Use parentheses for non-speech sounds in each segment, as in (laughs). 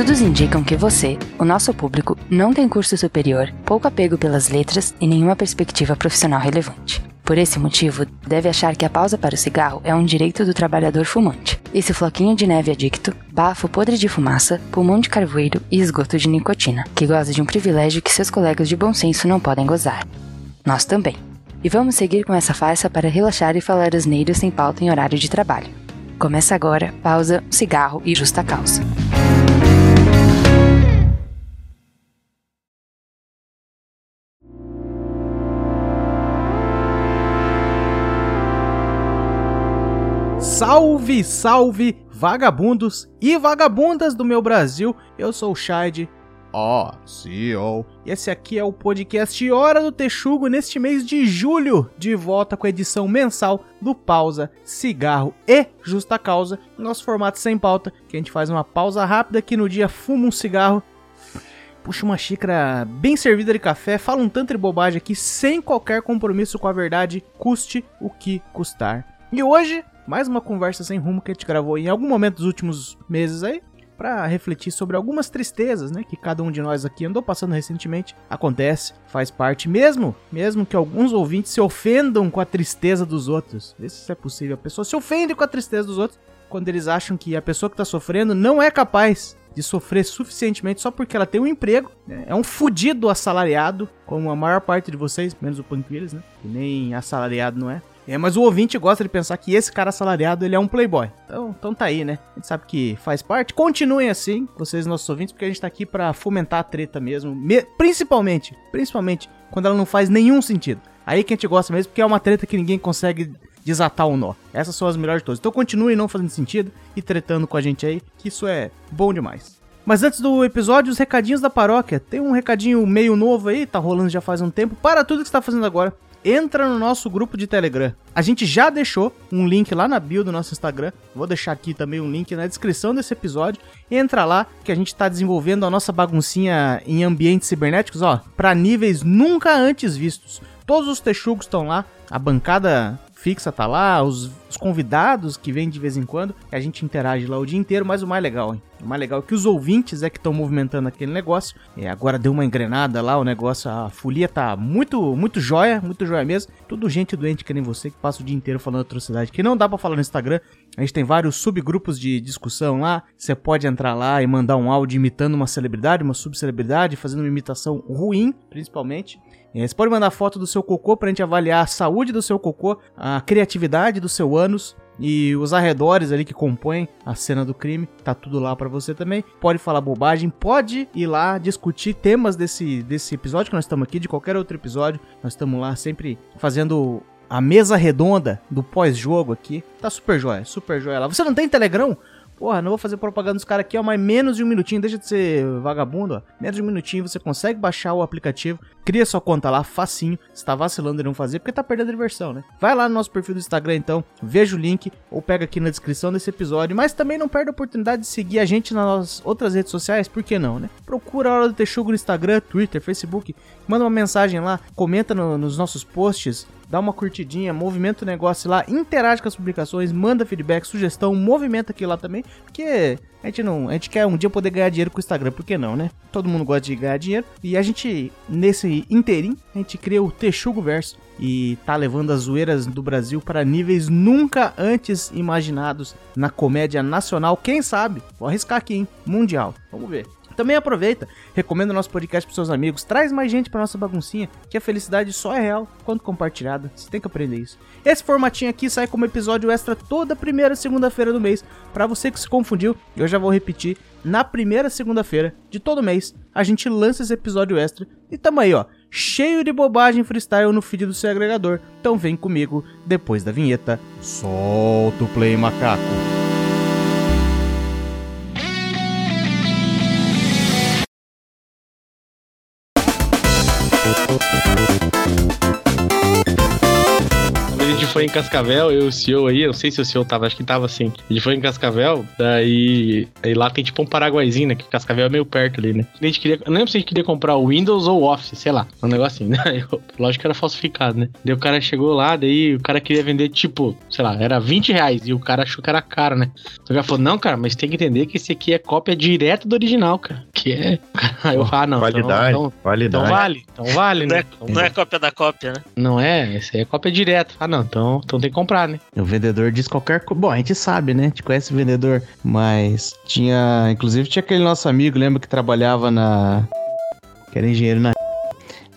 Estudos indicam que você, o nosso público, não tem curso superior, pouco apego pelas letras e nenhuma perspectiva profissional relevante. Por esse motivo, deve achar que a pausa para o cigarro é um direito do trabalhador fumante. Esse floquinho de neve adicto, bafo podre de fumaça, pulmão de carvoeiro e esgoto de nicotina, que goza de um privilégio que seus colegas de bom senso não podem gozar. Nós também. E vamos seguir com essa farsa para relaxar e falar asneiros sem pauta em horário de trabalho. Começa agora, pausa, cigarro e justa causa. Salve, salve, vagabundos e vagabundas do meu Brasil. Eu sou o Shade, ó, CEO. E esse aqui é o podcast Hora do Texugo neste mês de julho, de volta com a edição mensal do Pausa, Cigarro e Justa Causa, nosso formato sem pauta, que a gente faz uma pausa rápida aqui no dia, fuma um cigarro, puxa uma xícara bem servida de café, fala um tanto de bobagem aqui sem qualquer compromisso com a verdade, custe o que custar. E hoje mais uma conversa sem rumo que a gente gravou em algum momento dos últimos meses aí, para refletir sobre algumas tristezas, né, que cada um de nós aqui andou passando recentemente. Acontece, faz parte mesmo, mesmo que alguns ouvintes se ofendam com a tristeza dos outros. Vê se isso é possível. A pessoa se ofende com a tristeza dos outros quando eles acham que a pessoa que está sofrendo não é capaz de sofrer suficientemente só porque ela tem um emprego. Né? É um fudido assalariado, como a maior parte de vocês, menos o Panquilhas, né? Que nem assalariado não é. É, mas o ouvinte gosta de pensar que esse cara assalariado ele é um playboy. Então, então tá aí, né? A gente sabe que faz parte. Continuem assim, vocês nossos ouvintes, porque a gente tá aqui para fomentar a treta mesmo, me principalmente, principalmente quando ela não faz nenhum sentido. Aí que a gente gosta mesmo, porque é uma treta que ninguém consegue desatar o nó. Essas são as melhores de todas. Então continuem não fazendo sentido e tretando com a gente aí, que isso é bom demais. Mas antes do episódio, os recadinhos da paróquia. Tem um recadinho meio novo aí, tá rolando já faz um tempo. Para tudo que você tá fazendo agora entra no nosso grupo de Telegram. A gente já deixou um link lá na bio do nosso Instagram. Vou deixar aqui também um link na descrição desse episódio. Entra lá que a gente está desenvolvendo a nossa baguncinha em ambientes cibernéticos, ó, para níveis nunca antes vistos. Todos os texugos estão lá, a bancada fixa tá lá, os, os, convidados que vêm de vez em quando, a gente interage lá o dia inteiro, mas o mais legal, hein? O mais legal é que os ouvintes é que estão movimentando aquele negócio. É, agora deu uma engrenada lá, o negócio, a folia tá muito, muito joia, muito joia mesmo. Tudo gente doente que nem você que passa o dia inteiro falando atrocidade, que não dá para falar no Instagram. A gente tem vários subgrupos de discussão lá. Você pode entrar lá e mandar um áudio imitando uma celebridade, uma subcelebridade, fazendo uma imitação ruim, principalmente. É, você pode mandar foto do seu cocô pra gente avaliar a saúde do seu cocô, a criatividade do seu ânus e os arredores ali que compõem a cena do crime. Tá tudo lá para você também. Pode falar bobagem, pode ir lá discutir temas desse, desse episódio que nós estamos aqui, de qualquer outro episódio. Nós estamos lá sempre fazendo a mesa redonda do pós-jogo aqui. Tá super jóia, super jóia lá. Você não tem Telegram? Porra, não vou fazer propaganda dos caras aqui, ó, mas menos de um minutinho, deixa de ser vagabundo, ó. Menos de um minutinho você consegue baixar o aplicativo, cria sua conta lá, facinho. Se tá vacilando e não fazer, porque tá perdendo diversão, né? Vai lá no nosso perfil do Instagram então, veja o link ou pega aqui na descrição desse episódio, mas também não perde a oportunidade de seguir a gente nas outras redes sociais, por que não, né? Procura a Hora do Texugo no Instagram, Twitter, Facebook, manda uma mensagem lá, comenta no, nos nossos posts, dá uma curtidinha, movimenta o negócio lá, interage com as publicações, manda feedback, sugestão, movimenta aqui lá também, porque a gente não, a gente quer um dia poder ganhar dinheiro com o Instagram, por que não, né? Todo mundo gosta de ganhar dinheiro e a gente nesse interim, a gente cria o Texugo Verso e tá levando as zoeiras do Brasil para níveis nunca antes imaginados na comédia nacional, quem sabe? Vou arriscar aqui, hein? Mundial. Vamos ver. Também aproveita, recomenda o nosso podcast para seus amigos, traz mais gente para nossa baguncinha, que a felicidade só é real quando compartilhada. Você tem que aprender isso. Esse formatinho aqui sai como episódio extra toda primeira segunda-feira do mês. Para você que se confundiu, eu já vou repetir. Na primeira segunda-feira de todo mês, a gente lança esse episódio extra e tamo aí, ó, cheio de bobagem freestyle no feed do seu agregador. Então vem comigo depois da vinheta. Solta o play macaco. Foi em Cascavel, eu e o senhor aí, eu não sei se o senhor tava, acho que tava assim. Gente foi em Cascavel, daí aí lá tem tipo um paraguaizinho, né? Que Cascavel é meio perto ali, né? A gente queria, não lembro se a gente queria comprar o Windows ou o Office, sei lá, um negocinho, né? (laughs) Eu, lógico que era falsificado, né? Daí o cara chegou lá, daí o cara queria vender tipo, sei lá, era 20 reais e o cara achou que era caro, né? O cara falou, não, cara, mas tem que entender que esse aqui é cópia direto do original, cara. Que é. Aí (laughs) eu, ah, não. Validade, então, então, validade. então vale, então vale, Não né? é, Então, não é cópia da cópia, né? não é, esse aí é cópia direto. Ah, não, então, então tem que comprar, né? O vendedor diz qualquer coisa. Bom, a gente sabe, né? A gente conhece o vendedor. Mas tinha. Inclusive tinha aquele nosso amigo, lembra que trabalhava na. Que era engenheiro na.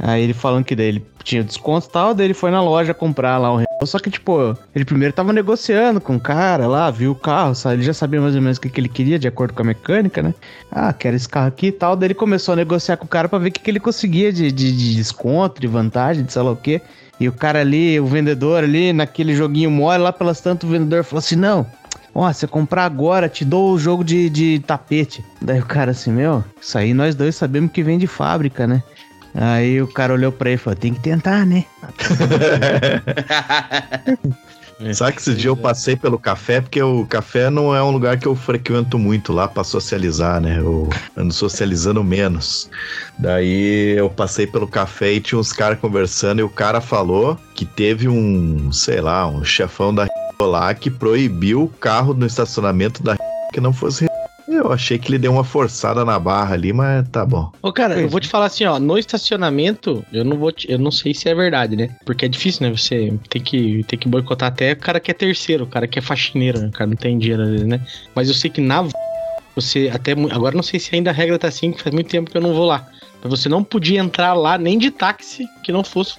Aí ele falando que daí ele tinha desconto e tal, daí ele foi na loja comprar lá o Renault. Só que, tipo, ele primeiro tava negociando com o cara lá, viu o carro, sabe? Ele já sabia mais ou menos o que, que ele queria, de acordo com a mecânica, né? Ah, quero esse carro aqui e tal. Daí ele começou a negociar com o cara pra ver o que, que ele conseguia de, de, de desconto, de vantagem, de sei lá o quê. E o cara ali, o vendedor ali, naquele joguinho mole, lá pelas tantas, o vendedor falou assim: não. Ó, você comprar agora, te dou o jogo de, de tapete. Daí o cara assim, meu, isso aí nós dois sabemos que vem de fábrica, né? Aí o cara olhou pra ele e falou, tem que tentar, né? (laughs) Sabe que esse dia eu passei pelo café, porque o café não é um lugar que eu frequento muito lá pra socializar, né? Eu ando socializando menos. Daí eu passei pelo café e tinha uns caras conversando e o cara falou que teve um, sei lá, um chefão da (laughs) lá que proibiu o carro no estacionamento da (laughs) que não fosse. Eu achei que ele deu uma forçada na barra ali, mas tá bom. Ô, cara, eu vou te falar assim, ó, no estacionamento, eu não vou te- eu não sei se é verdade, né? Porque é difícil, né? Você tem que, tem que boicotar até o cara que é terceiro, o cara que é faxineiro, né? O cara não tem dinheiro vezes, né? Mas eu sei que na você até agora não sei se ainda a regra tá assim, que faz muito tempo que eu não vou lá. Mas você não podia entrar lá nem de táxi que não fosse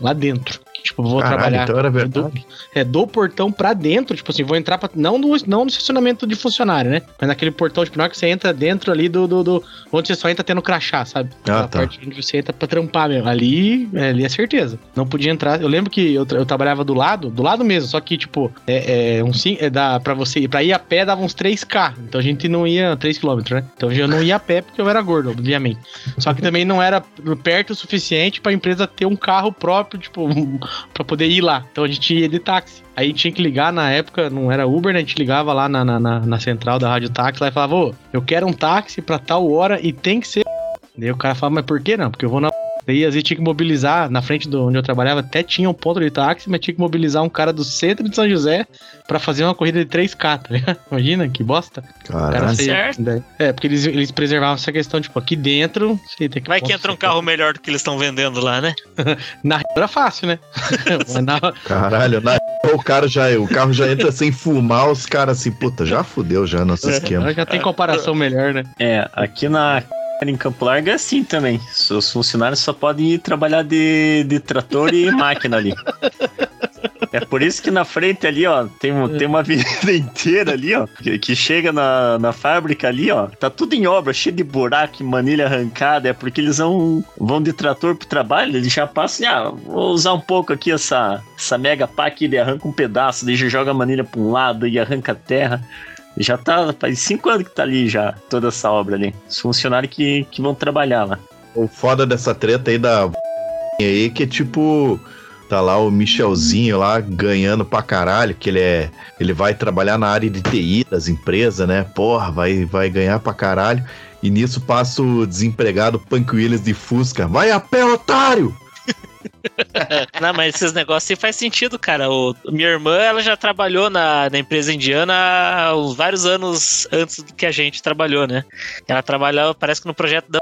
lá dentro. Tipo, vou Caralho, trabalhar então era do, verdade. é, do portão pra dentro, tipo assim, vou entrar pra, não, no, não no estacionamento de funcionário, né? Mas naquele portão, tipo, na hora que você entra dentro ali do, do, do- onde você só entra tendo crachá, sabe? Ah, Aquela tá. parte onde você entra pra trampar mesmo. Ali, é, ali é certeza. Não podia entrar. Eu lembro que eu, eu trabalhava do lado, do lado mesmo, só que, tipo, é, é um sim, é dá pra você, pra ir a pé dava uns 3K. Então a gente não ia 3km, né? Então eu não ia a pé porque eu era gordo, obviamente. Só que também não era perto o suficiente pra empresa ter um carro próprio, tipo, pra poder ir lá. Então a gente ia de táxi. Aí tinha que ligar na época, não era Uber, né? A gente ligava lá na, na, na- na central da Rádio Táxi lá e falava, ô, eu quero um táxi pra tal hora e tem que ser. Daí o cara falava, mas por que não? Porque eu vou na. Daí às vezes tinha que mobilizar, na frente de onde eu trabalhava, até tinha um ponto de táxi, mas tinha que mobilizar um cara do centro de São José pra fazer uma corrida de 3K, tá ligado? (laughs) Imagina, que bosta. Caralho. certo. daí- É, porque eles, eles preservavam essa questão, tipo, aqui dentro, você tem que. Vai que entra um carro melhor do que eles estão vendendo lá, né? (laughs) Na era fácil, né? (laughs) Na, Caralho, na... o cara já, o carro já entra sem fumar, os caras assim, puta, já fudeu já nosso esquema. já tem comparação melhor, né? É, aqui na em Campo Largo é assim também. Os funcionários só podem ir trabalhar de, de trator e (laughs) máquina ali. É por isso que na frente ali, ó, tem, um- tem uma avenida (laughs) inteira ali, ó, que, que chega na, na fábrica ali, ó, tá tudo em obra, cheio de buraco, e manilha arrancada, é porque eles vão, vão de trator pro trabalho, eles já passam, ah, vou usar um pouco aqui essa, essa mega pá aqui, ele arranca um pedaço, daí já joga a manilha pra um lado e arranca a terra. Já tá, faz cinco anos que tá ali já, toda essa obra ali. Os funcionários que, que vão trabalhar lá. O foda dessa treta aí da (laughs) aí que é tipo tá lá o Michelzinho lá ganhando pra caralho, que ele é ele vai trabalhar na área de TI das empresas, né? Porra, vai vai ganhar pra caralho. E nisso passa o desempregado Punk Williams de Fusca. Vai a pé, otário! Não, mas esses negócios aí faz sentido, cara. O, minha irmã, ela já trabalhou na, na empresa indiana há uns vários anos antes do que a gente trabalhou, né? Ela trabalhava, parece que no projeto da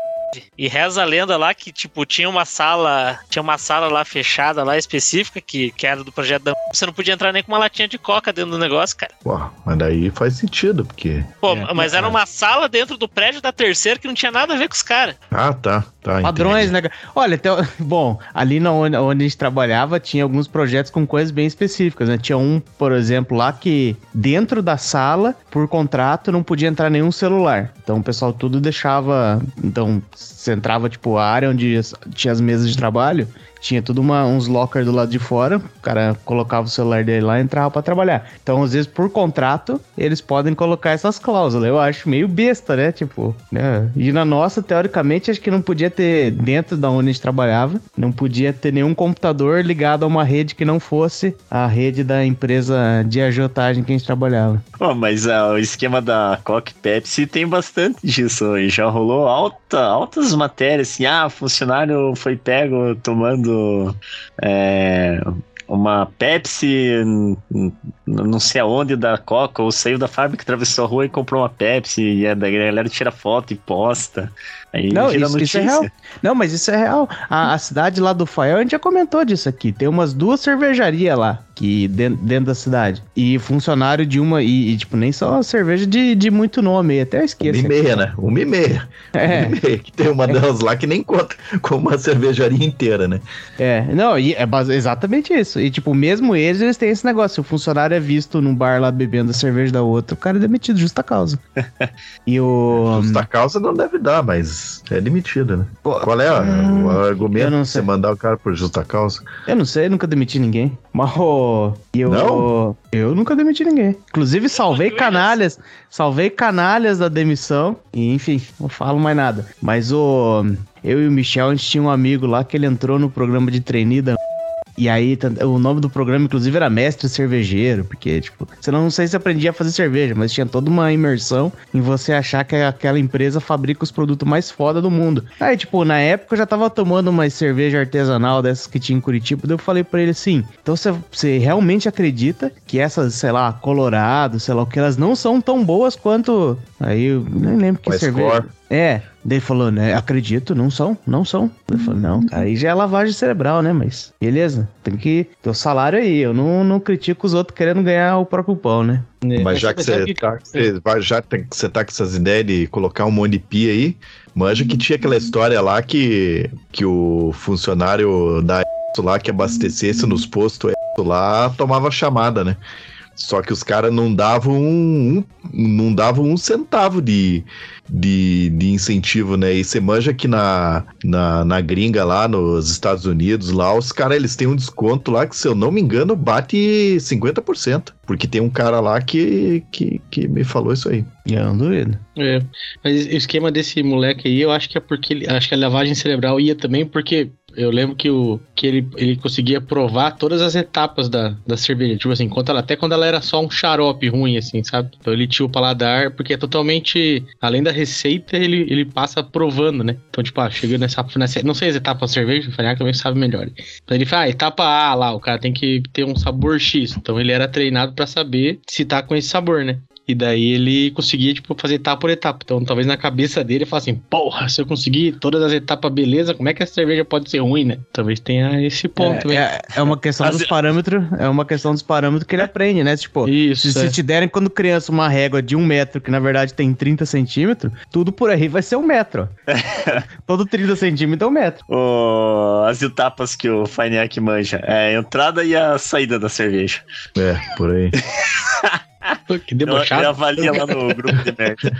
e reza a lenda lá que, tipo, tinha uma sala, tinha uma sala lá fechada lá específica que, que era do projeto da você não podia entrar nem com uma latinha de coca dentro do negócio, cara. Porra, mas daí faz sentido, porque. Pô, É, mas era é. uma sala dentro do prédio da terceira que não tinha nada a ver com os caras. Ah, tá, tá. Padrões, né? cara? Olha, então, (laughs) bom, ali na onde, onde a gente trabalhava tinha alguns projetos com coisas bem específicas, né? Tinha um, por exemplo, lá que dentro da sala, por contrato, não podia entrar nenhum celular. Então o pessoal tudo deixava. Então, você entrava, tipo, a área onde tinha as mesas de trabalho, tinha tudo uma, uns lockers do lado de fora, o cara colocava o celular dele lá e entrava pra trabalhar. Então, às vezes, por contrato, eles podem colocar essas cláusulas. Eu acho meio besta, né? Tipo, né? E na nossa, teoricamente, acho que não podia ter, dentro da onde a gente trabalhava, não podia ter nenhum computador ligado a uma rede que não fosse a rede da empresa de agiotagem que a gente trabalhava. Pô, mas ah, o esquema da Coque Pepsi tem bastante disso. Já rolou alta, altas matérias assim, ah, funcionário foi pego tomando é, uma Pepsi, não sei aonde, da Coca, ou saiu da fábrica, atravessou a rua e comprou uma Pepsi, e a galera tira foto e posta. Aí Não, isso- isso é real. Não, mas isso é real. A, a cidade lá do Fael, a gente já comentou disso aqui. Tem umas duas cervejarias lá, que dentro, dentro da cidade. E funcionário de uma, e, e, tipo, nem só cerveja de, de muito nome, até eu Uma esqueço. e meia, né? Uma e meia. (laughs) É. Uma e meia, Que tem uma (laughs) delas lá que nem conta com uma cervejaria inteira, né? É, não, e é exatamente isso. E, tipo, mesmo eles, eles têm esse negócio. Se o funcionário é visto num bar lá bebendo a cerveja da outra, o cara é demitido, justa causa. (laughs) e o. Justa causa não deve dar, mas é demitido, né? Qual é Hum, o eu argumento não de você mandar o cara por justa causa? Eu não sei, nunca demiti ninguém. Mas o. e eu, Não? Eu nunca demiti ninguém. Inclusive, salvei canalhas. Salvei canalhas da demissão. E, enfim, não falo mais nada. Mas o. Eu e o Michel, a gente tinha um amigo lá que ele entrou no programa de trainee da e aí, o nome do programa, inclusive, era Mestre Cervejeiro, porque, tipo, você não, não sei se aprendia a fazer cerveja, mas tinha toda uma imersão em você achar que aquela empresa fabrica os produtos mais foda do mundo. Aí, tipo, na época eu já tava tomando uma cerveja artesanal dessas que tinha em Curitiba, daí eu falei pra ele assim: então você realmente acredita que essas, sei lá, Colorado, sei lá o que, elas não são tão boas quanto. Aí eu nem lembro que cerveja. É, daí falou, né? Acredito, não são, não são. Eu falei, não, cara, aí já é lavagem cerebral, né? Mas beleza, tem que ter o salário aí. Eu não, não critico os outros querendo ganhar o próprio pão, né? Mas já que sabe você tá, você vai- já tem- que você tá com essas ideias de colocar um monte de pia aí, manja que tinha aquela história lá que, que o funcionário da lá que abastecesse nos postos lá tomava chamada, né? Só que os caras não davam um, um- não davam um centavo de, de, de incentivo, né? E você manja que na, na, na gringa lá nos Estados Unidos, lá, os caras eles têm um desconto lá que, se eu não me engano, bate 50%. Porque tem um cara lá que, que, que me falou isso aí. E eu não duvido. É, mas o esquema desse moleque aí, eu acho que é porque ele, acho que a lavagem cerebral ia também porque eu lembro que, o, que ele, ele conseguia provar todas as etapas da, da cerveja. Tipo assim, quando ela, até quando ela era só um xarope ruim, assim, sabe? Então ele tinha o paladar, porque é totalmente. Além da receita, ele, ele passa provando, né? Então, tipo, ah, chegando nessa, nessa. Não sei as etapas da cerveja, o Fanhaque também sabe melhor. Então ele fala, ah, etapa A lá, o cara tem que ter um sabor X. Então ele era treinado pra saber se tá com esse sabor, né? E daí ele conseguia, tipo, fazer etapa por etapa. Então, talvez na cabeça dele ele fala assim, porra, se eu conseguir todas as etapas, beleza, como é que a cerveja pode ser ruim, né? Talvez tenha esse ponto, é, é, é uma questão dos parâmetros. É uma questão dos parâmetros que ele aprende, né? Tipo, Isso, se, é. se te derem quando criança uma régua de um metro, que na verdade tem 30 centímetros, tudo por aí vai ser um metro. (laughs) Todo 30 centímetros é um metro. Ô, as etapas que o Faineak manja. É a entrada e a saída da cerveja. É, por aí. (laughs) Que Eu, debochado. eu avalia lá no grupo de merda.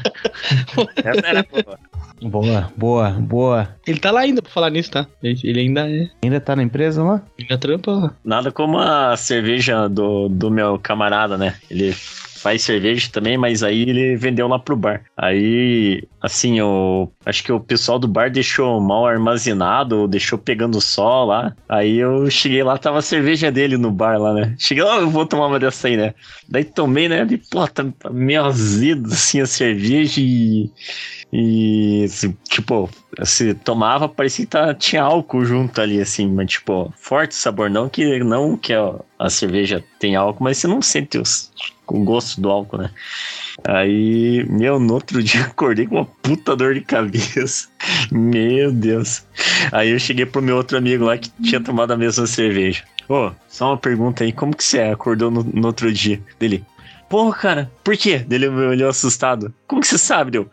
(laughs) Essa era boa. Boa, boa, boa. Ele tá lá ainda pra falar nisso, tá? Ele, ele ainda é. Ainda tá na empresa lá? Ainda trampa lá. Nada como a cerveja do, do meu camarada, né? Ele faz cerveja também, mas aí ele vendeu lá pro bar. Aí, assim, eu acho que o pessoal do bar deixou mal armazenado, ou deixou pegando sol lá. Aí eu cheguei lá, tava a cerveja dele no bar lá, né? Cheguei lá, eu vou tomar uma dessa aí, né? Daí tomei, né? De, pô, tá meio azedo, assim, a cerveja e... E, tipo, se tomava, parecia que tá, tinha álcool junto ali, assim, mas, tipo, forte sabor. Não que, não que a, cerveja tem álcool, mas você não sente os, o gosto do álcool, né? Aí, meu, no outro (laughs) dia acordei com uma puta dor de cabeça. Meu Deus. Aí eu cheguei pro meu outro amigo lá que tinha tomado a mesma cerveja. Ô, só uma pergunta aí, como que você acordou no, no outro dia? Dele, Porra, cara, por quê? Dele me olhou assustado. Como que você sabe, deu?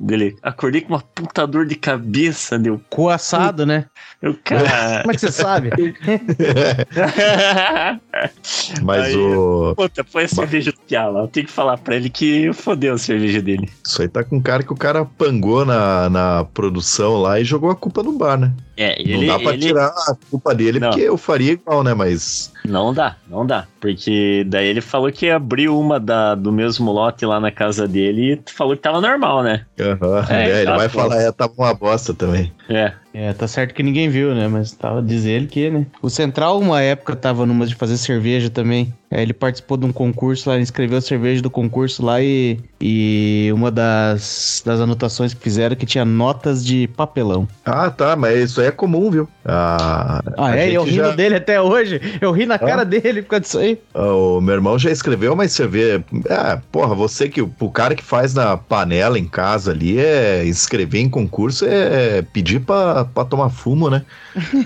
Dele, acordei com uma puta dor de cabeça, deu. Com assado, né? Eu, cara. (laughs) Como é que você sabe? (laughs) Mas Aí, o. Puta, foi a cerveja do Piá lá. Eu tenho que falar pra ele que fodeu a cerveja dele. Isso aí tá com cara que o cara pangou na, na produção lá e jogou a culpa no bar, né? É, não ele, dá pra ele- tirar a culpa dele, Não. porque eu faria igual, né? Mas. Não dá, não dá. Porque daí ele falou que abriu uma da, do mesmo lote lá na casa dele e falou que tava normal, né? aham, É, é, ele tá, vai falar, é, tava uma bosta também. É. É, tá certo que ninguém viu, né? Mas tava diz ele que, né? O Central, uma época, tava numa de fazer cerveja também. É, ele participou de um concurso lá, ele escreveu a cerveja do concurso lá e, e uma das, das anotações que fizeram que tinha notas de papelão. Ah, tá, mas isso aí é comum, viu? Ah, Ah, é? Eu rindo já- dele até hoje. Eu ri na cara dele por causa disso aí. O meu irmão já escreveu, mas você vê. É, porra, você que. O cara que faz na panela em casa ali é escrever em concurso é pedir pra, pra tomar fumo, né?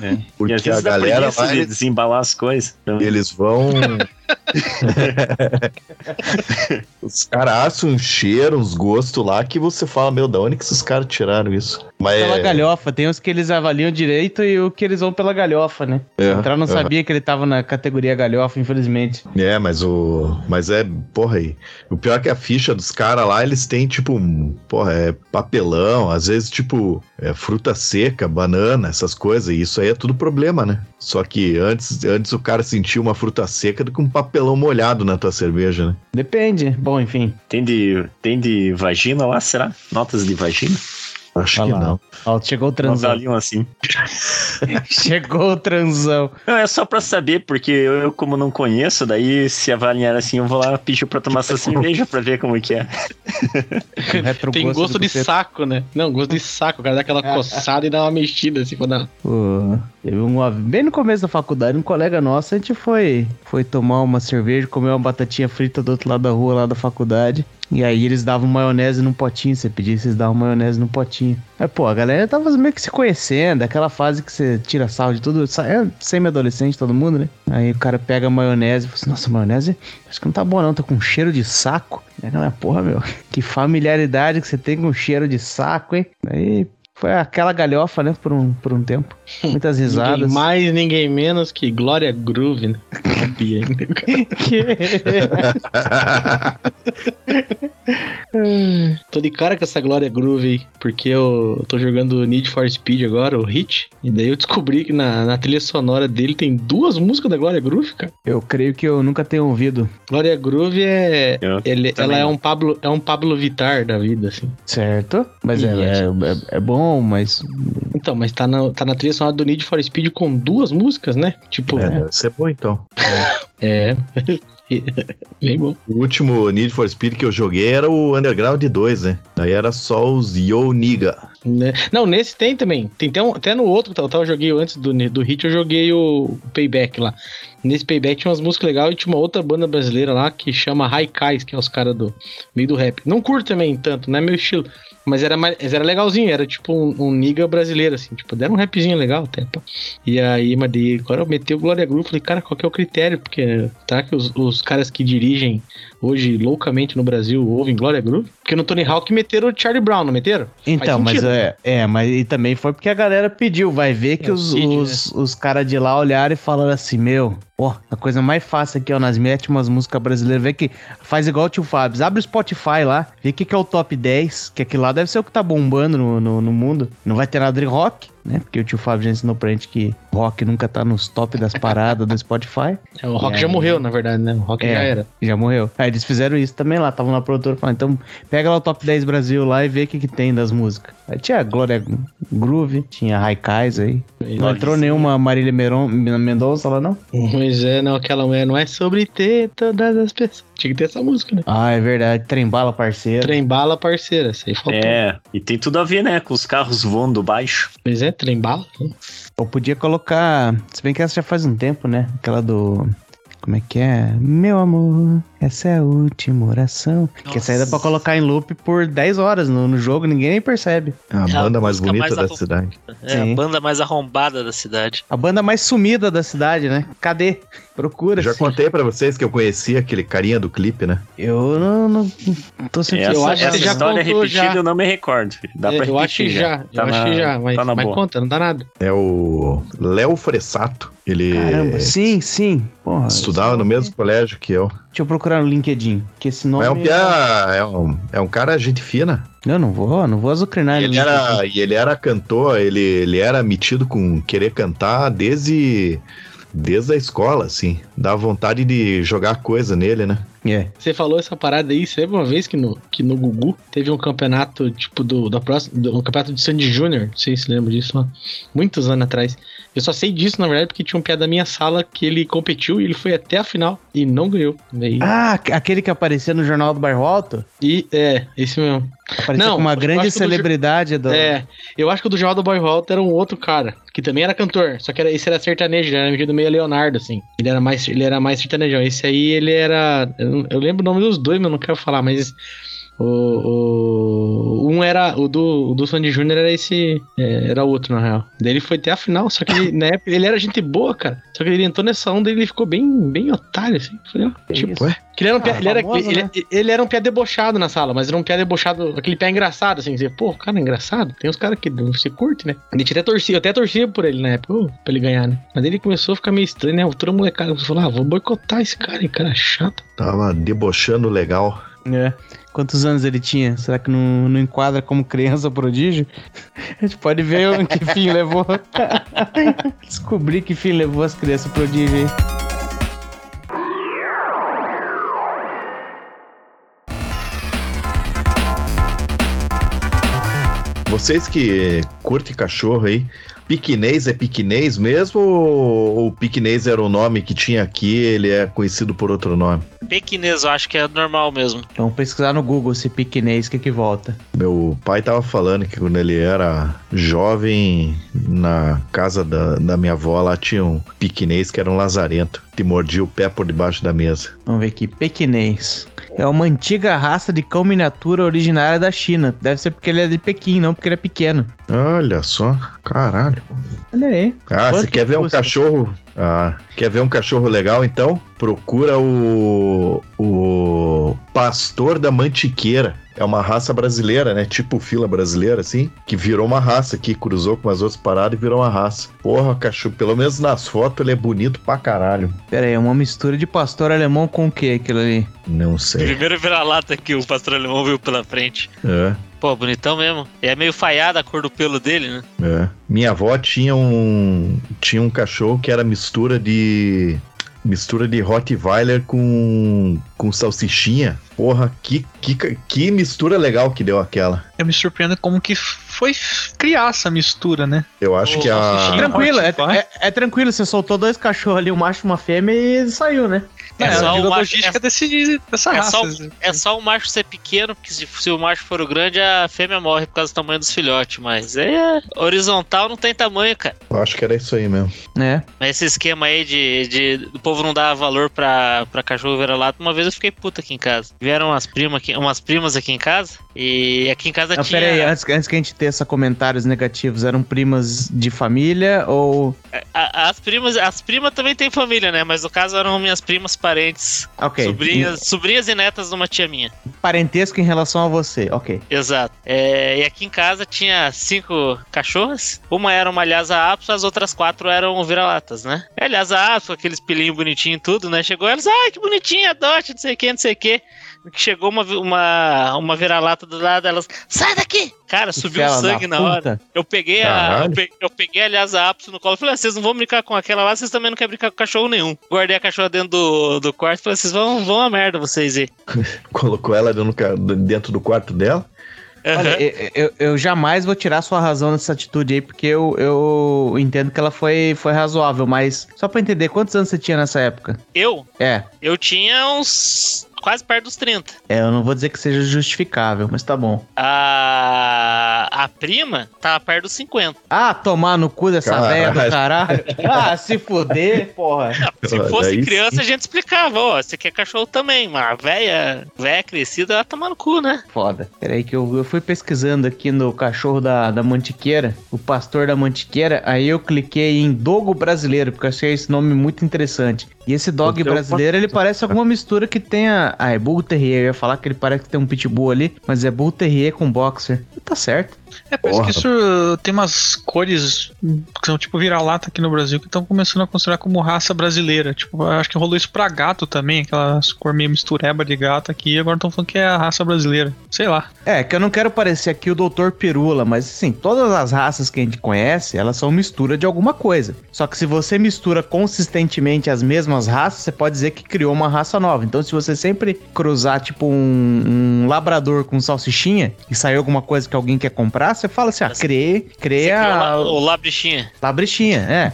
É. Porque e a galera lá, de desembalar as coisas. também. eles vão. (laughs) Os caras acham um cheiro, uns gostos lá que você fala, meu, da onde que esses caras tiraram isso? Mas Pela é, galhofa. Tem os que eles avaliam direito e o que eles vão pela galhofa, né? É, o Central não aham. sabia que ele tava na categoria galhofa, infelizmente. É, mas o. Mas é. Porra aí. O pior é que a ficha dos caras lá, eles têm, tipo, porra, é papelão, às vezes, tipo, é fruta seca, banana, essas coisas. E isso aí é tudo problema, né? Só que antes, antes o cara sentia uma fruta seca do que um papelão molhado na tua cerveja, né? Depende. Bom, enfim. Tem de, tem de vagina lá, será? Notas de vagina? Acho Olha que lá. não. Ó, chegou o Não transão. avaliam assim. (laughs) chegou o transão. Não, é só pra saber, porque eu, eu, como não conheço, daí se avaliar assim, eu vou lá pedir pra tomar essa (laughs) cerveja pra ver como que é. Tem gosto de saco, né? Não, gosto de saco. O cara dá aquela (laughs) coçada e dá uma mexida assim quando dá. Pô, teve uma, bem no começo da faculdade, um colega nosso, a gente foi, foi tomar uma cerveja, comer uma batatinha frita do outro lado da rua, lá da faculdade. E aí eles davam maionese num potinho, você pedia, vocês davam maionese num potinho. Aí, pô, a galera tava meio que se conhecendo, aquela fase que você tira sarro de tudo, é semi-adolescente todo mundo, né? Aí o cara pega a maionese e fala assim, nossa, maionese acho que não tá boa não, tá com cheiro de saco. Aí, não, é porra, meu, (laughs) que familiaridade que você tem com cheiro de saco, hein? Aí foi aquela galhofa, né, por um, por um tempo. Muitas risadas. Ninguém mais, ninguém menos que Glória Groove, né? (laughs) Sabia ainda. (laughs) Tô de cara com essa Glória Groove aí, porque eu tô jogando Need for Speed agora, o Hit, e daí eu descobri que na, na trilha sonora dele tem duas músicas da Glória Groove, cara. Eu creio que eu nunca tenho ouvido. Glória Groove é. Ele- ela é um Pablo, é um Pablo Vittar da vida, assim. Certo? Mas é, é, é- é bom, mas. Então, mas tá na, tá na trilha sonora do Need for Speed com duas músicas, né? Tipo, É, deve ser bom então. (laughs) é. (laughs) Bem bom. O último Need for Speed que eu joguei era o Underground 2, né? Daí era só os Yo Niga. Né? Não, nesse tem também. Tem até, um- até no outro, que eu tava- eu joguei antes do, do Hit, eu joguei o Payback lá. Nesse Payback tinha umas músicas legais e tinha uma outra banda brasileira lá que chama Haikais, que é os caras do meio do rap. Não curto também tanto, não é meu estilo. Mas era, mais, era legalzinho, era tipo um, um nigga brasileiro, assim, tipo, deram um rapzinho legal até. E aí, mas daí, agora eu meti o Glória Groove, falei, cara, qual que é o critério? Porque tá que os, os caras que dirigem hoje loucamente no Brasil ouvem Glória Groove? Porque no Tony Hawk meteram o Charlie Brown, não meteram? Então, mas é, é, mas e também foi porque a galera pediu. Vai ver que É, os, os, os caras de lá olharam e falaram assim: Meu, ó, a coisa mais fácil aqui, ó, nós mete umas músicas brasileiras, vê que faz igual o tio Fábio. Abre o Spotify lá, vê o que, que é o top 10, que aquilo lá deve ser o que tá bombando no, no, no mundo. Não vai ter nada de rock, né? Porque o tio Fábio já ensinou pra gente que rock nunca tá nos top das paradas do Spotify. (laughs) É, o Rock É, já morreu, na verdade, né? O Rock É. já era. Já morreu. Aí eles fizeram isso também lá, estavam na produtora falando, então pega lá o top 10 Brasil lá e vê o que, que tem das músicas. Aí tinha Glória Groove, tinha Raikais aí. Não entrou nenhuma Marília Meron- Mendonça lá, não? Pois é, não, aquela mulher não é sobre ter todas as pessoas. Tinha que ter essa música, né? Ah, é verdade. Trembala, parceiro. Trembala, parceira. Isso aí faltou. É, e tem tudo a ver, né, com os carros voando baixo. Pois é, trembala. Eu podia colocar. Se bem que essa já faz um tempo, né? Aquela do. Como é que é? Meu amor, essa é a última oração. Que essa aí dá pra colocar em loop por 10 horas no, no jogo, ninguém nem percebe. A É a banda mais música bonita mais da cidade. É Sim. a banda mais arrombada da cidade. A banda mais sumida da cidade, né? Cadê? Procura. Já contei pra vocês que eu conheci aquele carinha do clipe, né? Eu não, não tô sentindo. Essa, eu acho que essa você já história contou repetida já. eu não me recordo. filho. Dá pra eu acho que repetir já. Eu Tá acho na- que já, mas, tá na mas boa. conta, não dá nada. É o Léo Fressato. Ele Caramba, sim, sim. Porra, estudava no mesmo colégio que eu. Deixa eu procurar no LinkedIn, que esse nome... É um, piá, é, um, é um cara gente fina. Eu não vou, não vou azucrinar Ele era, e ele era cantor, ele, ele era metido com querer cantar desde, desde a escola, assim. Dá vontade de jogar coisa nele, né? É. Você falou essa parada aí, você lembra uma vez que no, que no Gugu teve um campeonato, tipo, do, da próxima, do, um campeonato de Sandy Júnior, não sei se lembra disso, lá, muitos anos atrás. Eu só sei disso, na verdade, porque tinha um piada da minha sala que ele competiu e ele foi até a final e não ganhou. Daí, Ah, aquele que aparecia no Jornal do Bairro Alto? E, é, esse mesmo. Aparecia Não, com uma grande celebridade do... É, eu acho que o do Jornal do Boy Volta era um outro cara, que também era cantor, só que era, esse era sertanejo, ele era metido meio Leonardo, assim. Ele era mais, ele era mais sertanejão. Esse aí, ele era. Eu, eu lembro o nome dos dois, mas não quero falar, mas. O, o- um era. O do, o do Sandy Júnior era esse. é, era outro, na real. Daí ele foi até a final, só que ele, na época ele era gente boa, cara. Só que ele entrou nessa onda e ele ficou bem, bem otário, assim. Falei, ó, Que tipo. Que ele era um pé, Ah, ele, era, famoso, ele, né? ele era um pé debochado na sala, mas era um pé debochado, aquele pé engraçado, assim, dizer, pô, o cara é engraçado. Tem uns caras que você curte, né? A gente até torcia, eu até torcia por ele na época, pra ele ganhar, né? Mas ele começou a ficar meio estranho, né? Toda molecada falou, ah, vou boicotar esse cara, hein, cara chato. Tava debochando legal. É. Quantos anos ele tinha? Será que não, não enquadra como criança prodígio? (laughs) A gente pode ver que fim levou. (laughs) Descobrir que fim levou as crianças prodígio aí. Vocês que curtem cachorro aí, piquinês é piquinês mesmo ou o piquinês era o nome que tinha aqui ele é conhecido por outro nome? Pequinês, eu acho que é normal mesmo. Vamos pesquisar no Google se piquinês, que que volta. Meu pai tava falando que quando ele era jovem, na casa da, da minha avó, lá tinha um piquinês que era um lazarento, que mordia o pé por debaixo da mesa. Vamos ver aqui, pequinês. É uma antiga raça de cão miniatura originária da China. Deve ser porque ele é de Pequim, não porque ele é pequeno. Olha só, caralho. Olha aí. Ah, Quanto você quer que ver um custa? cachorro? Ah, quer ver um cachorro legal então? Procura o o pastor da mantiqueira. É uma raça brasileira, né? Tipo fila brasileira, assim, que virou uma raça aqui, cruzou com as outras paradas e virou uma raça. Porra, cachorro, pelo menos nas fotos ele é bonito pra caralho. Pera aí, é uma mistura de pastor alemão com o que aquilo ali? Não sei. Primeiro vira-lata que o pastor alemão viu pela frente. É. Pô, bonitão mesmo. E é meio falhada a cor do pelo dele, né? É. Minha avó tinha um tinha um cachorro que era mistura de mistura de Rottweiler com com salsichinha. Porra, que, que que mistura legal que deu aquela. Eu me surpreendo como que foi criar essa mistura, né? Eu acho Ô, que a. Tranquilo, é, é- é tranquilo, você soltou dois cachorros ali, um macho e uma fêmea e saiu, né? É É, só a o macho- logística é- desse, dessa é raça. só- É só o macho ser pequeno, porque se, se o macho for o grande, a fêmea morre por causa do tamanho dos filhotes. Mas é horizontal, não tem tamanho, cara. eu acho que era isso aí mesmo. É. Mas esse esquema aí de, de o povo não dar valor pra, pra cachorro vira-lata, uma vez eu fiquei puta aqui em casa. Vieram umas, prima aqui, umas primas aqui em casa, e aqui em casa Não, tinha... pera aí, antes, antes que a gente tenha comentários negativos, eram primas de família ou. a- as primas as primas também têm família, né? Mas no caso eram minhas primas parentes, sobrinhas, sobrinhas e netas de uma tia minha. Parentesco em relação a você, ok. Exato. É, e aqui em casa tinha cinco cachorras. Uma era uma Lhasa Apso, as outras quatro eram vira-latas, né? É, Lhasa Apso, aqueles pelinhos bonitinhos e tudo, né? Chegou elas, ai, que bonitinha, adote, não sei o que, não sei o que. Chegou uma, uma, uma vira-lata do lado delas, sai daqui! Cara, subiu Fela sangue da na hora. Eu peguei, a, eu peguei, eu peguei a Apso no colo e falei, ah, vocês não vão brincar com aquela lá, vocês também não querem brincar com cachorro nenhum. Guardei a cachorra dentro do, do quarto e falei, vocês vão, vão a merda, vocês aí. (laughs) Colocou ela dentro, do ca- dentro do quarto dela. Olha, eu, eu- eu jamais vou tirar sua razão nessa atitude aí, porque eu, eu entendo que ela foi, foi razoável, mas só pra entender, quantos anos você tinha nessa época? Eu, É, eu tinha uns quase perto dos 30. É, eu não vou dizer que seja justificável, mas tá bom. A, a prima tava perto dos 50. Ah, tomar no cu dessa velha do caralho. Ah, se fuder, porra. Se Ah, fosse daí criança, a gente explicava, ó, você quer cachorro também, mas a véia, véia crescida, ela toma no cu, né? Foda. Peraí que eu, eu fui pesquisando aqui no cachorro da, da Mantiqueira, o pastor da Mantiqueira, aí eu cliquei em Dogo Brasileiro, porque eu achei esse nome muito interessante. E esse dog brasileiro, ele parece alguma mistura que tenha... Ah, é Bull Terrier, eu ia falar que ele parece que tem um Pitbull ali, mas é Bull Terrier com Boxer. Tá certo. É, parece Porra. que isso tem umas cores que são tipo vira-lata aqui no Brasil que estão começando a considerar como raça brasileira. Tipo, eu acho que rolou isso pra gato também, aquelas cor meio mistureba de gato aqui, e agora estão falando que é a raça brasileira. Sei lá. É, que eu não quero parecer aqui o Dr. Pirula, mas assim, todas as raças que a gente conhece, elas são mistura de alguma coisa. Só que se você mistura consistentemente as mesmas raças, você pode dizer que criou uma raça nova. Então, se você sempre cruzar, tipo, um, um labrador com salsichinha e sair alguma coisa que alguém quer comprar, você fala assim, ah, criei criou a o labrichinha. labrichinha, é.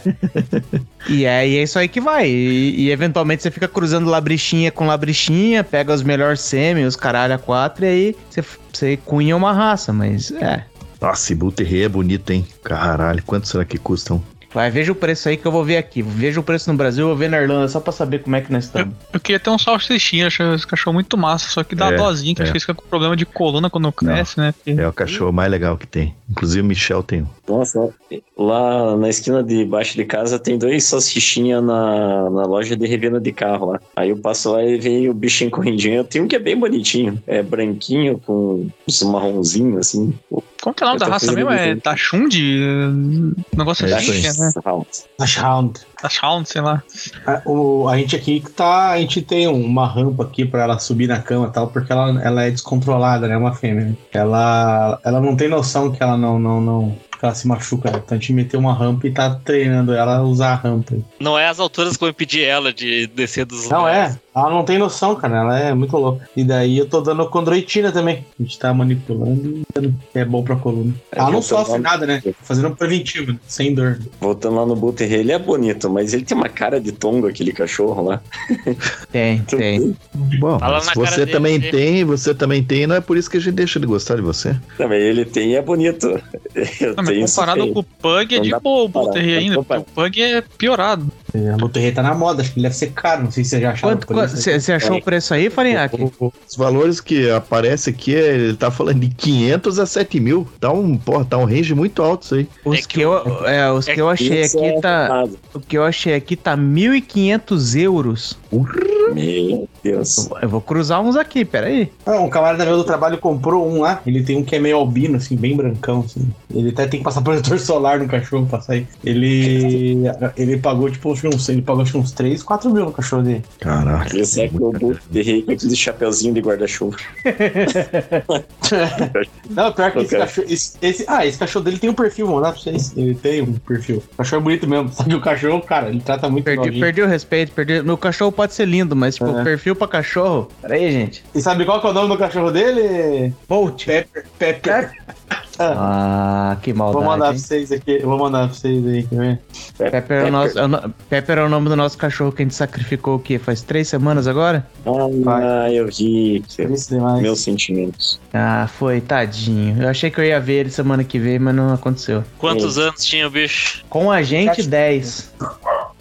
(laughs) e é, e é isso aí que vai. E, e, eventualmente você fica cruzando labrichinha com labrichinha, pega os melhores sêmen, os caralho a quatro, e aí você, você cunha uma raça, mas é. Nossa, e Bull Terrier é bonito, hein? Caralho, quanto será que custam? Vai, veja o preço aí que eu vou ver aqui. Veja o preço no Brasil, eu vou ver na Irlanda, só pra saber como é que nós estamos. Eu queria ter um salsichinha, acho esse cachorro muito massa, só que dá É, dozinha, que é. acho que fica com problema de coluna quando cresce, né? Porque- É o cachorro mais legal que tem. Inclusive o Michel tem um. Nossa, lá na esquina de baixo de casa tem dois salsichinha na, na loja de revenda de carro lá. Aí eu passo lá e vem o bichinho correndinho. Tem um que é bem bonitinho. É branquinho com uns marronzinhos assim. Como que é o nome da raça mesmo? É. Dachshund? Um negócio É assim, né? Dachshund. Dachshund, sei lá. A, o, a gente aqui que tá. A gente tem uma rampa aqui pra ela subir na cama e tal, porque ela, ela é descontrolada, né? Uma fêmea. Ela, ela não tem noção que ela não. não, não que ela se machuca, né? Então a gente meteu uma rampa e tá treinando ela a usar a rampa. Não é as alturas que vão impedir ela de descer dos Não lugares. é, ela não tem noção, cara. Ela é muito louca. E daí eu tô dando condroitina também. A gente tá manipulando e é bom pra coluna. É, Ela não sofre dando- nada, né? Fazendo um preventivo, né? sem dor. Voltando lá no Buterre, ele é bonito, mas ele tem uma cara de tongo, aquele cachorro lá. (laughs) Tem, tem. Bom, se você dele, também né? tem, você também tem, não é por isso que a gente deixa de gostar de você. Também ele tem e é bonito. (laughs) Eu Não, tenho comparado com o Pug é Não de boa o não ainda, o Pug é piorado. É, A Monterrey tá na moda, acho que ele deve ser caro. Não sei se você já acharam Quanto, por isso. você você achou o preço aí, Farinhaque? Os valores que aparece aqui, ele tá falando de 500 a 7 mil. Tá um, porra, tá um range muito alto isso aí. Os É que, que eu, é, os é que eu achei Isso aqui é tá. O que eu achei aqui tá 1.500 euros. Meu Deus. Eu vou cruzar uns aqui, peraí. Ah, um camarada meu do trabalho comprou um lá. Ele tem um que é meio albino, assim, bem brancão, assim. Ele até tem que passar (laughs) protetor solar no cachorro pra sair. Ele. Ele pagou, tipo, uns, ele pagou acho uns 3, 4 mil no cachorro dele. Caraca. Esse é que o Buterre com aquele chapeuzinho de guarda-chuva. (laughs) Não, pior que esse cachorro. Esse, esse- ah, esse cachorro dele tem um perfil, vou mandar pra vocês. Ele tem um perfil. O cachorro é bonito mesmo. (laughs) Só que o cachorro, cara, ele trata muito Perdi, novinho. perdi o respeito, perdi. Meu cachorro pode ser lindo, mas, tipo, É. perfil pra cachorro. Peraí, gente. E sabe qual que é o nome do cachorro dele? Bolt. Pepper. Pepper. Ah, que Vou mandar pra maldade. hein? vocês aqui. Eu vou mandar pra vocês aí, quer ver? Pepper é, o nosso, é o Pepper é o nome do nosso cachorro que a gente sacrificou o quê? Faz três semanas agora? Ah, eu vi. Meus sentimentos. Ah, foi, tadinho. Eu achei que eu ia ver ele semana que vem, mas não aconteceu. Quantos anos tinha o bicho? Com a gente, 10.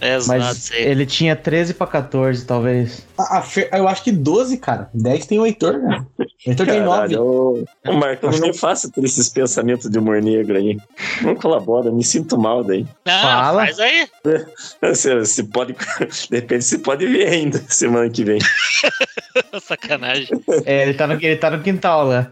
Exato, Mas ele tinha 13 pra 14, talvez. A- Fer- eu acho que 12, cara. 10 tem o Heitor, né? O Heitor tem 9. Caralho, ô, ô, Marco, não me faça ter esses pensamentos de humor negro aí. Não colabora, me sinto mal daí. Ah, Fala. faz aí. (laughs) Você, você pode, de repente você pode ver ainda semana que vem. (laughs) Sacanagem. É, ele tá no, ele tá no quintal lá.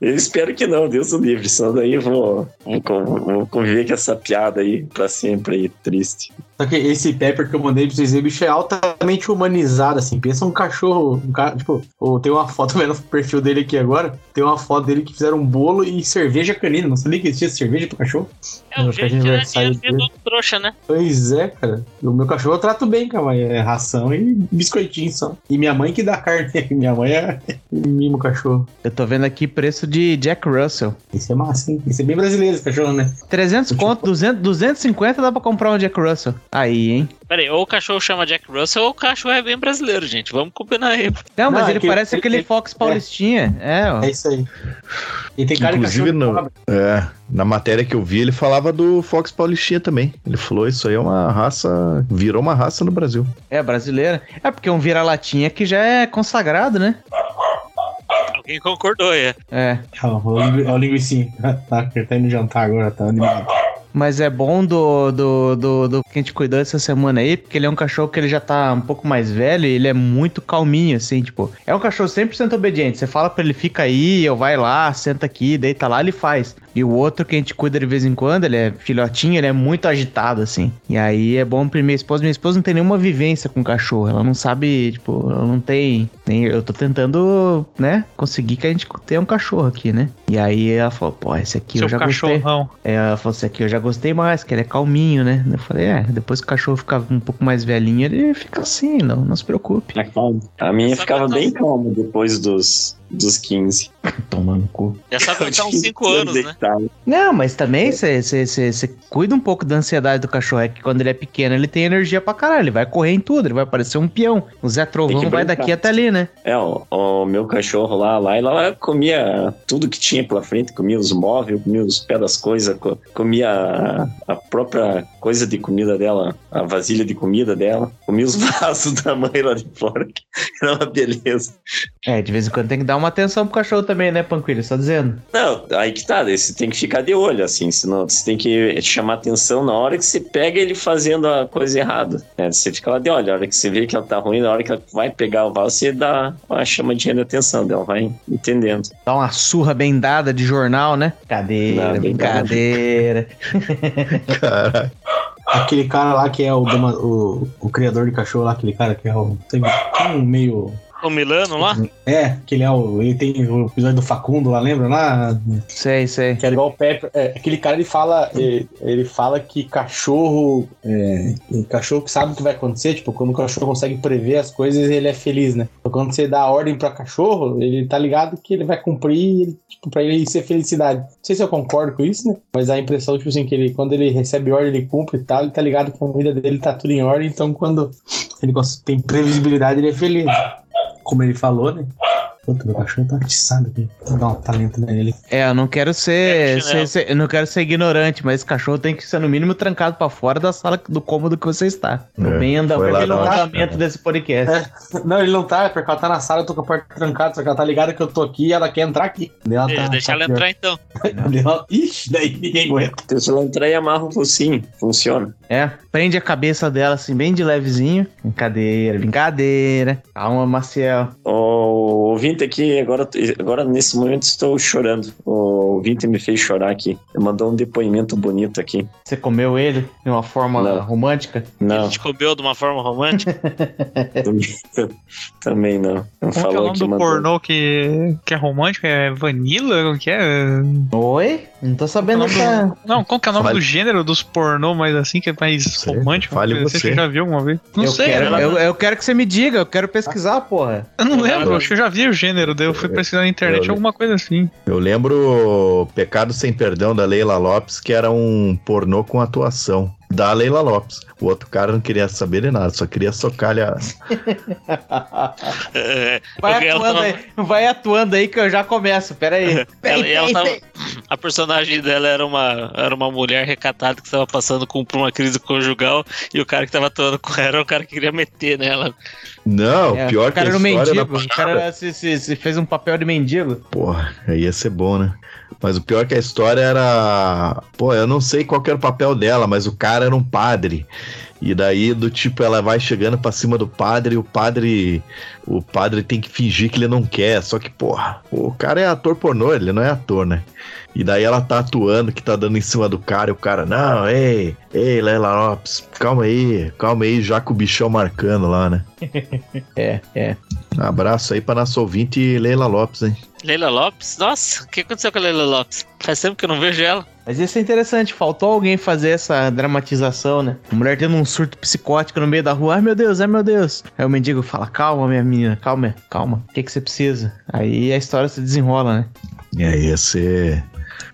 Eu espero que não, Deus o livre, senão daí eu vou, vou, vou conviver com essa piada aí pra sempre aí, triste. Só que esse Pepper que eu mandei pra vocês verem, o bicho é altamente humanizado, assim. Pensa um cachorro. Um ca... Tipo, ô, tem uma foto (laughs) vendo o perfil dele aqui agora. Tem uma foto dele que fizeram um bolo e cerveja canina. Não sabia que existia cerveja pro cachorro? É o jeito de aniversário dele. do trouxa, né? Pois é, cara. O meu cachorro eu trato bem, cara. mas É ração e biscoitinho só. E minha mãe que dá carne. (laughs) minha mãe é mimo cachorro. Eu tô vendo aqui preço de Jack Russell. Esse é massa, hein? Esse é bem brasileiro, esse cachorro, né? 300 conto, 200, 250 dá pra comprar um Jack Russell. Aí, hein? Peraí, ou o cachorro chama Jack Russell ou o cachorro é bem brasileiro, gente. Vamos combinar aí. Não, mas Não, é ele que- parece é aquele que- Fox Paulistinha. É, ó. É isso aí. E tem cara de Inclusive, cachorro no- pobre. É, na matéria que eu vi, ele falava do Fox Paulistinha também. Ele falou, isso aí é uma raça, virou uma raça no Brasil. É, brasileira. É porque é um vira-latinha que já é consagrado, né? Alguém concordou, é. É. Ó, o lingu- ó, o linguicinho. (laughs) Tá, ele tá indo jantar agora, tá animado. Mas é bom do, do, do, do que a gente cuidou essa semana aí, porque ele é um cachorro que ele já tá um pouco mais velho e ele é muito calminho, assim, tipo. É um cachorro 100% obediente. Você fala pra ele, fica aí, eu vai lá, senta aqui, deita lá, ele faz. E o outro que a gente cuida de vez em quando, ele é filhotinho, ele é muito agitado, assim. E aí é bom pra minha esposa. Minha esposa não tem nenhuma vivência com cachorro. Ela não sabe, tipo, ela não tem. Nem, eu tô tentando, né, conseguir que a gente tenha um cachorro aqui, né? E aí ela falou, pô, esse aqui Seu eu já gostei. cachorrão. É, ela falou assim, aqui eu já gostei mais, que ele é calminho, né? Eu falei, é, depois que o cachorro ficar um pouco mais velhinho, ele fica assim, não, não se preocupe. É calmo. A minha Só ficava bem dar- calma depois dos, dos 15. Toma no cu. Já sabe que tá uns 5 anos, né? Não, mas também você cuida um pouco da ansiedade do cachorro. É que quando ele é pequeno, ele tem energia pra caralho. Ele vai correr em tudo, ele vai parecer um peão. O Zé Trovão vai daqui até ali, né? É, o, o meu cachorro lá, lá, ela comia tudo que tinha pela frente, comia os móveis, comia os pés das coisas, co- comia a, a própria coisa de comida dela, a vasilha de comida dela, comia os (laughs) vasos da mãe lá de fora, que era uma beleza. É, de vez em quando tem que dar uma atenção pro cachorro também, né, Panquilho? Só dizendo. Não, aí que tá, você tem que ficar de olho, assim, senão você tem que chamar atenção na hora que você pega ele fazendo a coisa errada. né? Você fica lá de olho, a hora que você vê que ela tá ruim, na hora que ela vai pegar o vaso, você dá uma chamadinha de atenção dela, vai entendendo. Dá uma surra bem dada de jornal, né? Brincadeira, Não, (laughs) brincadeira. Caralho. Aquele cara lá que é o, o, o criador de cachorro lá, aquele cara que é o. Tem um meio. O Milano lá? É, que ele é o. Ele tem o episódio do Facundo lá, lembra? Lá. Sei, sei. Que era igual o Pepe. É, aquele cara ele fala. Ele, ele fala que cachorro. É, cachorro que sabe o que vai acontecer, tipo, quando o cachorro consegue prever as coisas, ele é feliz, né? Então, quando você dá a ordem pra cachorro, ele tá ligado que ele vai cumprir, ele, tipo, pra ele ser felicidade. Não sei se eu concordo com isso, né? Mas a impressão, tipo assim, que ele, quando ele recebe ordem, ele cumpre e tal, ele tá ligado que a vida dele tá tudo em ordem, então quando ele tem previsibilidade, ele é feliz. Como ele falou, né? Puta, meu cachorro tá atiçado aqui. Vou dar um talento nele. É, eu não quero ser, É, ser- ser- eu não quero ser ignorante, mas esse cachorro tem que ser no mínimo trancado pra fora da sala do cômodo que você está. É, No bem anda foi lá pelo não, desse podcast. Não, ele não tá, é porque ela tá na sala, eu tô com a porta trancada, só que ela tá ligada que eu tô aqui e ela quer entrar aqui. Ela tá- Deixa tá ela entrar então. (laughs) Ela- Ixi, daí ninguém aguenta. Se ela entrar e amarra o focinho, funciona. É, prende a cabeça dela assim, bem de levezinho. Brincadeira, brincadeira. Calma, Maciel. O ouvinte aqui, agora, agora nesse momento estou chorando. O ouvinte me fez chorar aqui. Ele mandou um depoimento bonito aqui. Você comeu ele de uma forma Não. romântica? A Não, gente comeu de uma forma romântica. (laughs) (laughs) também não. Não Como que é o falou nome que do pornô que, que é romântico? É Vanilla? Como que é? Oi? Não tô sabendo Qual que é o essa. nome do- Não, qual que é o nome Fale. do gênero dos pornô, mas assim, que é mais Sei. romântico? Fale Não sei se você. você já viu alguma vez. Não eu, sei, quero, ela- eu, eu quero que você me diga, eu quero pesquisar, porra. eu não lembro, acho que eu já vi o gênero, daí eu fui pesquisar na internet Eu- alguma coisa assim. Eu lembro Pecado Sem Perdão da Leila Lopes, que era um pornô com atuação da Leila Lopes. O outro cara não queria saber de nada, só queria socar a... (laughs) É, Vai atuando tava- aí, vai atuando aí que eu já começo, pera aí. Ela, ela tava- a personagem dela era uma, era uma mulher recatada que estava passando com, por uma crise conjugal e o cara que estava atuando com ela era o cara que queria meter nela. Não, É, pior o que a cara era um história mendigo, o cara se, se- se fez um papel de mendigo. Porra, aí ia ser bom, né? Mas o pior que a história era. Pô, eu não sei qual era o papel dela, mas o cara era um padre. E daí, do tipo, ela vai chegando pra cima do padre e o padre. O padre tem que fingir que ele não quer. Só que, porra, o cara é ator pornô, ele não é ator, né? E daí ela tá atuando que tá dando em cima do cara e o cara, não, ei, ei, Leila Lopes, calma aí, calma aí, já com o bichão marcando lá, né? (laughs) É, é. Um abraço aí pra nossa ouvinte Leila Lopes, hein? Leila Lopes? Nossa, o que aconteceu com a Leila Lopes? Faz tempo que eu não vejo ela. Mas isso é interessante, faltou alguém fazer essa dramatização, né? A mulher tendo um surto psicótico no meio da rua, ai meu Deus, ai meu Deus. Aí o mendigo fala, calma minha menina, calma, calma, o que que você precisa? Aí a história se desenrola, né? Aí ia ser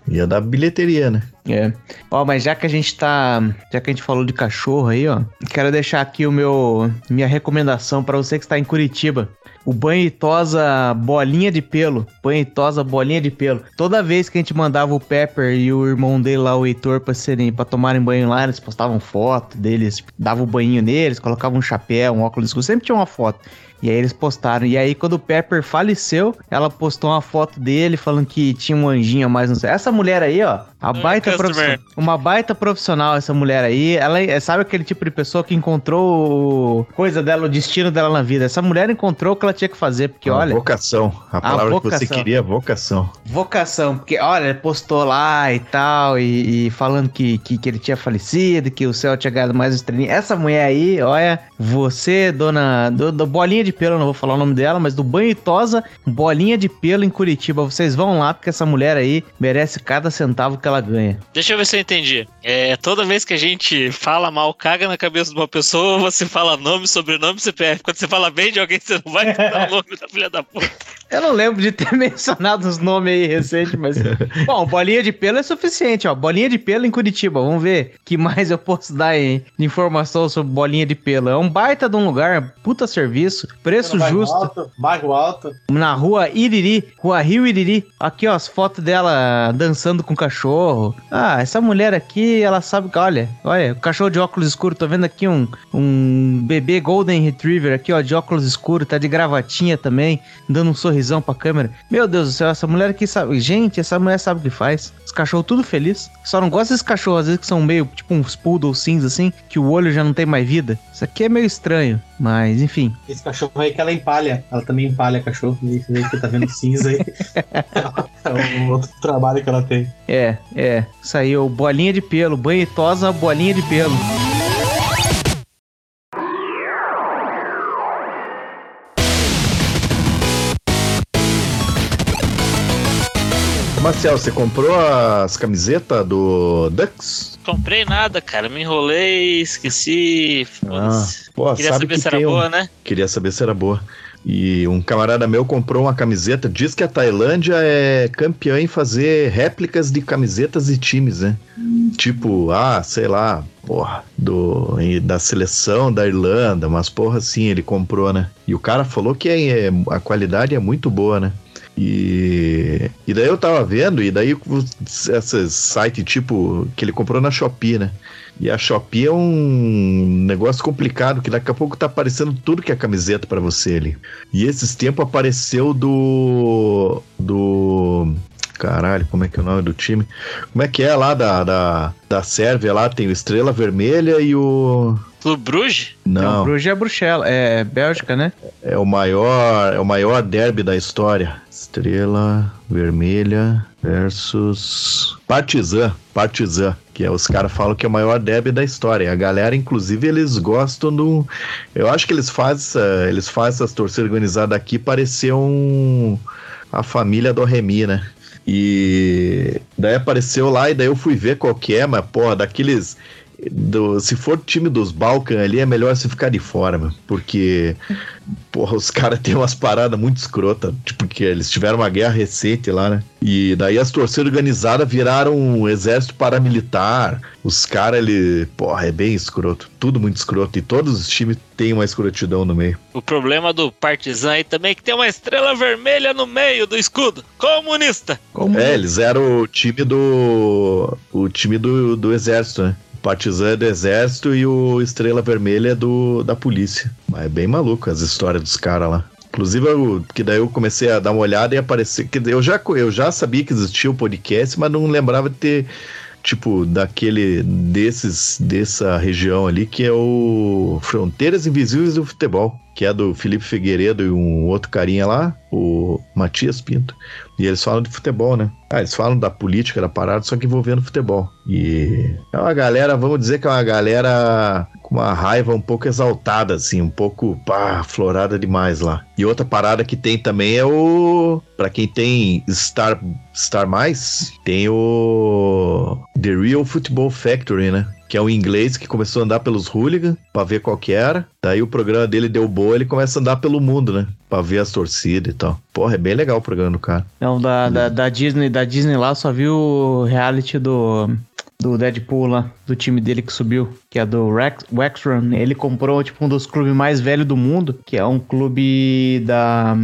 Ia dar bilheteria, né? É. Ó, mas já que a gente tá. Já que a gente falou de cachorro aí, ó. Quero deixar aqui o meu. Minha recomendação pra você que está em Curitiba. O banho e tosa bolinha de pelo. Banho e tosa bolinha de pelo. Toda vez que a gente mandava o Pepper e o irmão dele lá, o Heitor, pra, serem, pra tomarem banho lá, eles postavam foto deles, davam o banho neles, colocavam um chapéu, um óculos escuro, sempre tinha uma foto. E aí eles postaram. E aí, quando o Pepper faleceu, ela postou uma foto dele falando que tinha um anjinho a mais, não sei. Essa mulher aí, ó, a baita customer. profissional. Uma baita profissional, essa mulher aí. Ela é, sabe aquele tipo de pessoa que encontrou o- coisa dela, o destino dela na vida. Essa mulher encontrou o que ela tinha que fazer, porque Uma olha. vocação. A palavra que você vocação. queria é vocação. Vocação, porque olha, ele postou lá e tal, e, e falando que, que, que ele tinha falecido, que o céu tinha ganhado mais um estrelinha. Essa mulher aí, olha, você, dona do, do Bolinha de Pelo, não vou falar o nome dela, mas do Banho e Tosa, Bolinha de Pelo em Curitiba. Vocês vão lá, porque essa mulher aí merece cada centavo que ela ganha. Deixa eu ver se eu entendi. É, toda vez que a gente fala mal, caga na cabeça de uma pessoa, você fala nome, sobrenome, CPF. Quando você fala bem de alguém, você não vai dar o nome da filha da puta. Eu não lembro de ter (laughs) mencionado os nomes aí recentes, mas. (laughs) Bom, bolinha de pelo é suficiente, ó. Bolinha de pelo em Curitiba. Vamos ver que mais eu posso dar aí de informação sobre bolinha de pelo. É um baita de um lugar, puta serviço, preço Bairro justo. Alto, bairro alto. Na rua Iriri, rua Rio Iriri. Aqui, ó, as fotos dela dançando com o cachorro. Ah, essa mulher aqui, ela sabe que, olha, olha, o cachorro de óculos escuros. Tô vendo aqui um, um bebê Golden Retriever aqui, ó, de óculos escuros, tá de gravatinha também, dando um sorrisão pra câmera. Meu Deus do céu, essa mulher aqui sabe. Gente, essa mulher sabe o que faz. Os cachorros tudo feliz. Só não gosto desses cachorros, às vezes, que são meio tipo uns poodle cinza assim, que o olho já não tem mais vida. Isso aqui é meio estranho, mas enfim. Esse cachorro aí que ela empalha. Ela também empalha cachorro. Aí que você tá vendo cinza aí. (laughs) é um outro trabalho que ela tem. É, é. Saiu bolinha de pelo, banho e tosa, bolinha de pelo. Marcel, você comprou as camisetas do Ducks? Comprei nada, cara. Me enrolei, esqueci. Foda-se. pô, Queria sabe saber que se era um- boa, né? Queria saber se era boa. E um camarada meu comprou uma camiseta. Diz que a Tailândia é campeã em fazer réplicas de camisetas e times, né? Tipo, ah, sei lá, porra, do, da seleção da Irlanda, mas porra assim, ele comprou, né? E o cara falou que é- é- a qualidade é muito boa, né? E, e daí eu tava vendo, e daí esses sites tipo que ele comprou na Shopee, né? E a Shopee é um negócio complicado, que daqui a pouco tá aparecendo tudo que é camiseta pra você ali. E esses tempos apareceu do. do. Caralho, como é que é o nome do time? Como é que é lá da, da, da Sérvia lá? Tem o Estrela Vermelha e o. Clube Bruges? Não, Não, Bruges é Bruxelas, é Bélgica, né? é o maior, é o maior derby da história. Estrela Vermelha versus Partizan, Partizan, que é os caras falam que é o maior derby da história. A galera, inclusive, eles gostam do, eu acho que eles fazem, eles fazem essas torcidas organizadas aqui parecer um a família do Remy, né? E daí apareceu lá e daí eu fui ver qual que é, mas porra, daqueles do- se for time dos Balkan ali, é melhor você ficar de fora, mano. Porque, porra, os caras têm umas paradas muito escrotas. Tipo, que eles tiveram uma guerra recente lá, né? E daí as torcidas organizadas viraram um exército paramilitar. Os caras, ele, porra, é bem escroto. Tudo muito escroto. E todos os times têm uma escrotidão no meio. O problema do Partizan aí também é que tem uma estrela vermelha no meio do escudo. Comunista! Como É, eles eram o time do. O time do, do exército, né? Partizan é do exército e o Estrela Vermelha é do, da polícia. Mas é bem maluco as histórias dos caras lá. Inclusive, eu, que daí eu comecei a dar uma olhada e aparecer. Que eu já, eu já sabia que existia o podcast, mas não lembrava de ter, tipo, daquele. desses. dessa região ali, que é o Fronteiras Invisíveis do Futebol. Que é do Felipe Figueiredo e um outro carinha lá, o Matias Pinto. E eles falam de futebol, né? Ah, eles falam da política da parada, só que envolvendo futebol. E é uma galera, vamos dizer que é uma galera com uma raiva um pouco exaltada, assim, um pouco, pá, florada demais lá. E outra parada que tem também é o. Pra quem tem Star, Star Mais, tem o. The Real Football Factory, né? Que é um inglês que começou a andar pelos hooligans pra ver qual que era. Daí o programa dele deu boa, ele começa a andar pelo mundo, né? Pra ver as torcidas e tal. Porra, é bem legal o programa do cara. Não, da, da, da Disney, da Disney lá, só viu o reality do, do Deadpool lá, do time dele que subiu, que é do Rex, Wexrun. Ele comprou, tipo, um dos clubes mais velhos do mundo, que é um clube da...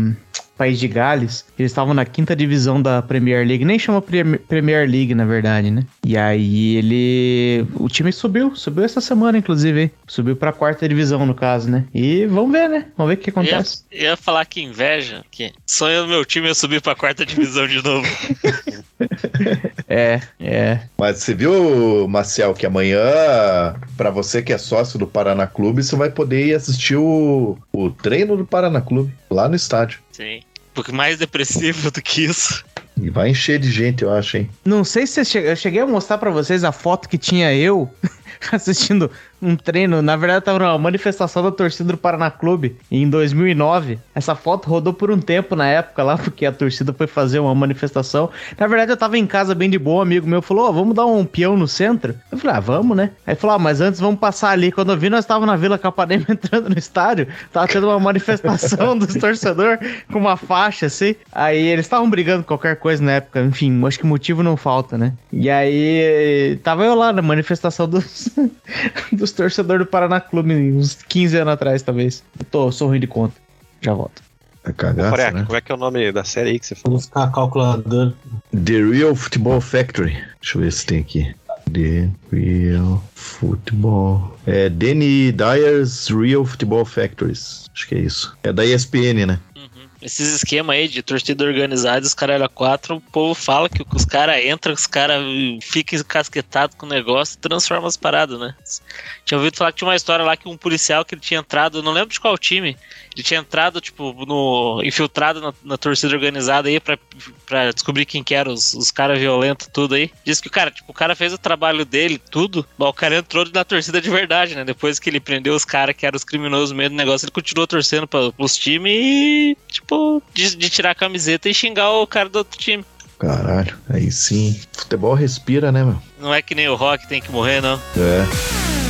País de Gales, eles estavam na quinta divisão da Premier League, nem chama Prem- Premier League, na verdade, né? E aí ele. O time subiu, subiu essa semana, inclusive, hein? Subiu pra quarta divisão, no caso, né? E vamos ver, né? Vamos ver o que Eu ia, acontece. eu ia falar que inveja, que sonho do meu time é subir pra quarta divisão de novo. (laughs) É, é. Mas você viu, Marcel, que amanhã, pra você que é sócio do Paraná Clube, você vai poder ir assistir o, o treino do Paraná Clube, lá no estádio. Sim. Um pouco mais depressivo do que isso. E vai encher de gente, eu acho, hein? Não sei se che- eu cheguei a mostrar pra vocês a foto que tinha eu (laughs) (laughs) assistindo um treino. Na verdade, tava numa manifestação da torcida do Paraná Clube em 2009. Essa foto rodou por um tempo na época lá, porque a torcida foi fazer uma manifestação. Na verdade, eu tava em casa bem de boa, um amigo meu falou: Ó, vamos dar um peão no centro? Eu falei: Ah, vamos, né? Aí falou: Ah, mas antes vamos passar ali. Quando eu vi, nós tava na Vila Capanema (laughs) entrando no estádio. Tava tendo uma manifestação dos (laughs) torcedores com uma faixa assim. Aí eles estavam brigando com qualquer coisa na época. Enfim, acho que motivo não falta, né? E aí tava eu lá na manifestação dos, (laughs) dos torcedores do Paraná Clube, uns 15 anos atrás, talvez. Eu tô, sou ruim de conta. Já volto. É cagaça, Coreia, né? como é que é o nome da série aí que você falou? Vamos ficar calculador. The Real Football Factory. Deixa eu ver se tem aqui. The Real Football. É Danny Dyer's Real Football Factories. Acho que é isso. É da ESPN, né? Esses esquemas aí de torcida organizada, os caras a quatro, o povo fala que os caras entram, os caras ficam encasquetados com o negócio transformam as paradas, né? Tinha ouvido falar que tinha uma história lá que um policial que ele tinha entrado, não lembro de qual time, ele tinha entrado, tipo, no. infiltrado na, na torcida organizada aí pra, pra descobrir quem que eram os, os caras violentos, tudo aí. Diz que o cara, tipo, o cara fez o trabalho dele, tudo, mas o cara entrou na torcida de verdade, né? Depois que ele prendeu os caras que eram os criminosos no meio do negócio, ele continuou torcendo pra, pros times e, tipo, de, de tirar a camiseta e xingar o cara do outro time. Caralho, aí sim. Futebol respira, né, meu? Não é que nem o Rock tem que morrer, não. É.